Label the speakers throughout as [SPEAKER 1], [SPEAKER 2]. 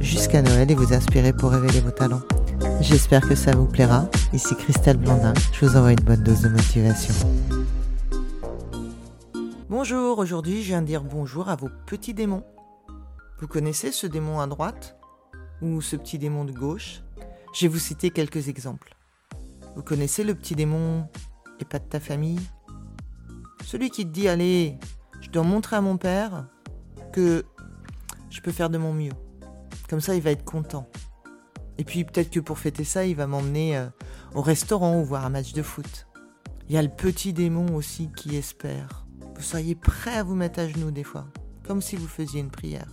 [SPEAKER 1] jusqu'à Noël et vous inspirer pour révéler vos talents. J'espère que ça vous plaira. Ici Christelle Blandin, je vous envoie une bonne dose de motivation. Bonjour, aujourd'hui je viens de dire bonjour à vos petits démons. Vous connaissez ce démon à droite? Ou ce petit démon de gauche? Je vais vous citer quelques exemples. Vous connaissez le petit démon et pas de ta famille? Celui qui te dit allez, je dois montrer à mon père que je peux faire de mon mieux. Comme ça, il va être content. Et puis peut-être que pour fêter ça, il va m'emmener euh, au restaurant ou voir un match de foot. Il y a le petit démon aussi qui espère. Vous soyez prêt à vous mettre à genoux des fois, comme si vous faisiez une prière.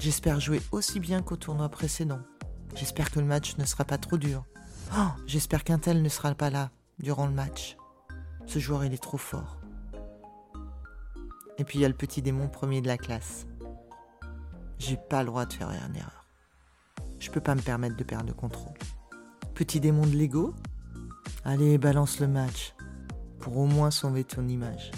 [SPEAKER 1] J'espère jouer aussi bien qu'au tournoi précédent. J'espère que le match ne sera pas trop dur. Oh, j'espère qu'un tel ne sera pas là durant le match. Ce joueur, il est trop fort. Et puis il y a le petit démon premier de la classe. J'ai pas le droit de faire une erreur. Je peux pas me permettre de perdre le contrôle. Petit démon de l'ego Allez, balance le match. Pour au moins sauver ton image.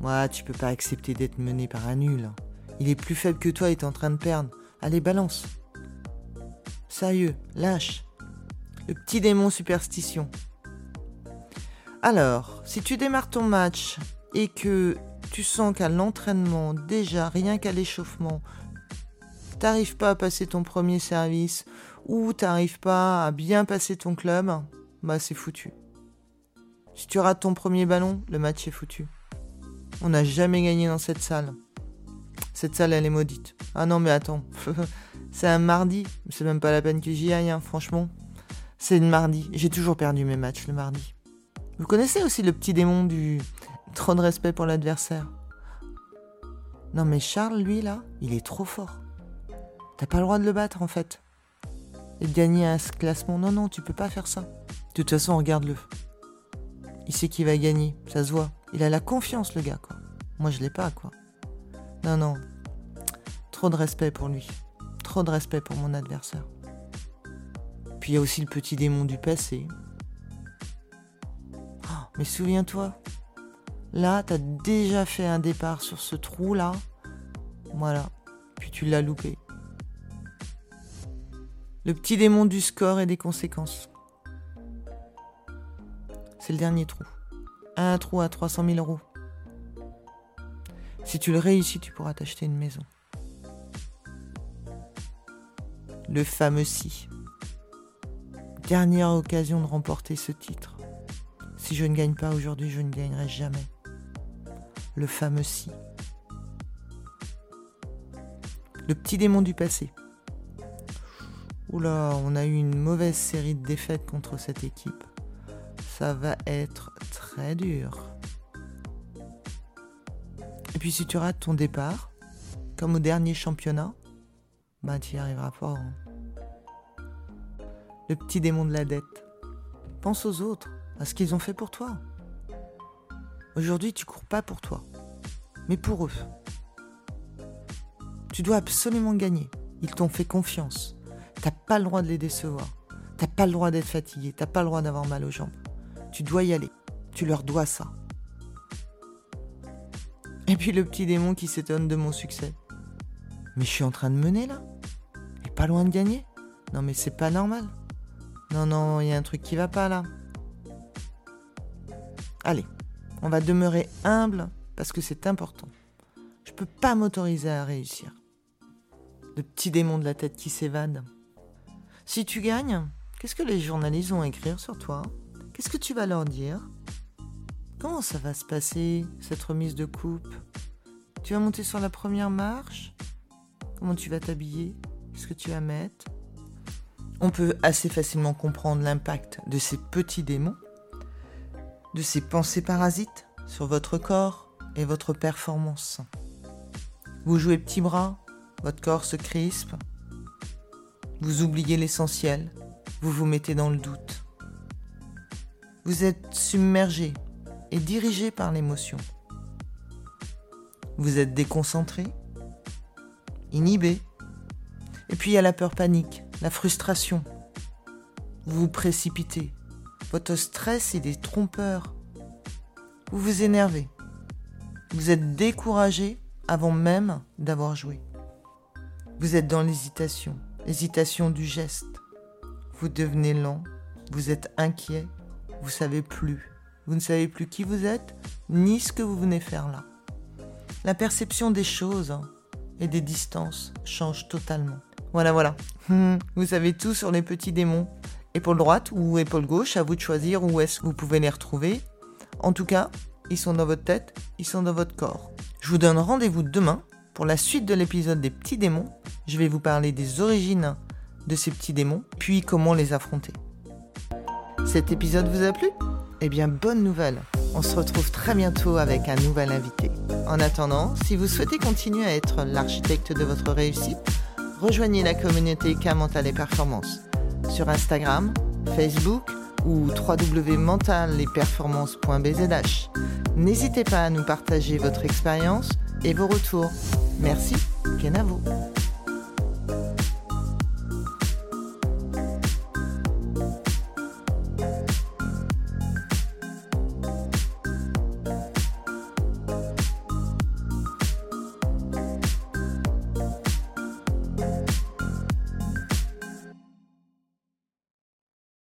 [SPEAKER 1] Moi, tu peux pas accepter d'être mené par un nul. Il est plus faible que toi et t'es en train de perdre. Allez, balance. Sérieux, lâche. Le petit démon superstition. Alors, si tu démarres ton match et que tu sens qu'à l'entraînement, déjà, rien qu'à l'échauffement, t'arrives pas à passer ton premier service ou t'arrives pas à bien passer ton club, bah c'est foutu. Si tu rates ton premier ballon, le match est foutu. On n'a jamais gagné dans cette salle. Cette salle, elle est maudite. Ah non, mais attends. c'est un mardi. C'est même pas la peine que j'y aille, hein, franchement. C'est le mardi. J'ai toujours perdu mes matchs le mardi. Vous connaissez aussi le petit démon du Trop de respect pour l'adversaire. Non mais Charles, lui là, il est trop fort. T'as pas le droit de le battre en fait. Et de gagner à ce classement. Non, non, tu peux pas faire ça. De toute façon, regarde-le. Il sait qu'il va gagner, ça se voit. Il a la confiance, le gars, quoi. Moi, je l'ai pas, quoi. Non, non. Trop de respect pour lui. Trop de respect pour mon adversaire. Puis il y a aussi le petit démon du passé. Oh, mais souviens-toi, Là, tu as déjà fait un départ sur ce trou-là. Voilà. Puis tu l'as loupé. Le petit démon du score et des conséquences. C'est le dernier trou. Un trou à 300 000 euros. Si tu le réussis, tu pourras t'acheter une maison. Le fameux si. Dernière occasion de remporter ce titre. Si je ne gagne pas aujourd'hui, je ne gagnerai jamais le fameux si. Le petit démon du passé. Oula, on a eu une mauvaise série de défaites contre cette équipe. Ça va être très dur. Et puis si tu rates ton départ, comme au dernier championnat, bah tu n'y arriveras pas. Hein. Le petit démon de la dette. Pense aux autres, à ce qu'ils ont fait pour toi. Aujourd'hui, tu cours pas pour toi, mais pour eux. Tu dois absolument gagner. Ils t'ont fait confiance. T'as pas le droit de les décevoir. T'as pas le droit d'être fatigué. T'as pas le droit d'avoir mal aux jambes. Tu dois y aller. Tu leur dois ça. Et puis le petit démon qui s'étonne de mon succès. Mais je suis en train de mener là. Et pas loin de gagner. Non mais c'est pas normal. Non, non, il y a un truc qui va pas là. Allez, on va demeurer humble parce que c'est important. Je peux pas m'autoriser à réussir. Le petit démon de la tête qui s'évade. Si tu gagnes, qu'est-ce que les journalistes vont écrire sur toi? Qu'est-ce que tu vas leur dire? Comment ça va se passer, cette remise de coupe? Tu vas monter sur la première marche? Comment tu vas t'habiller? Qu'est-ce que tu vas mettre? On peut assez facilement comprendre l'impact de ces petits démons de ces pensées parasites sur votre corps et votre performance. Vous jouez petit bras, votre corps se crispe. Vous oubliez l'essentiel, vous vous mettez dans le doute. Vous êtes submergé et dirigé par l'émotion. Vous êtes déconcentré, inhibé. Et puis il y a la peur panique, la frustration. Vous vous précipitez. Votre stress, il est trompeur. Vous vous énervez. Vous êtes découragé avant même d'avoir joué. Vous êtes dans l'hésitation, l'hésitation du geste. Vous devenez lent, vous êtes inquiet, vous savez plus. Vous ne savez plus qui vous êtes, ni ce que vous venez faire là. La perception des choses hein, et des distances change totalement. Voilà, voilà. Vous savez tout sur les petits démons. Épaule droite ou épaule gauche, à vous de choisir où est-ce que vous pouvez les retrouver. En tout cas, ils sont dans votre tête, ils sont dans votre corps. Je vous donne rendez-vous demain pour la suite de l'épisode des petits démons. Je vais vous parler des origines de ces petits démons, puis comment les affronter. Cet épisode vous a plu? Eh bien, bonne nouvelle On se retrouve très bientôt avec un nouvel invité. En attendant, si vous souhaitez continuer à être l'architecte de votre réussite, rejoignez la communauté K Mental et Performance sur Instagram, Facebook ou www.mentalesperformances.bzh. N'hésitez pas à nous partager votre expérience et vos retours. Merci, Kenavo.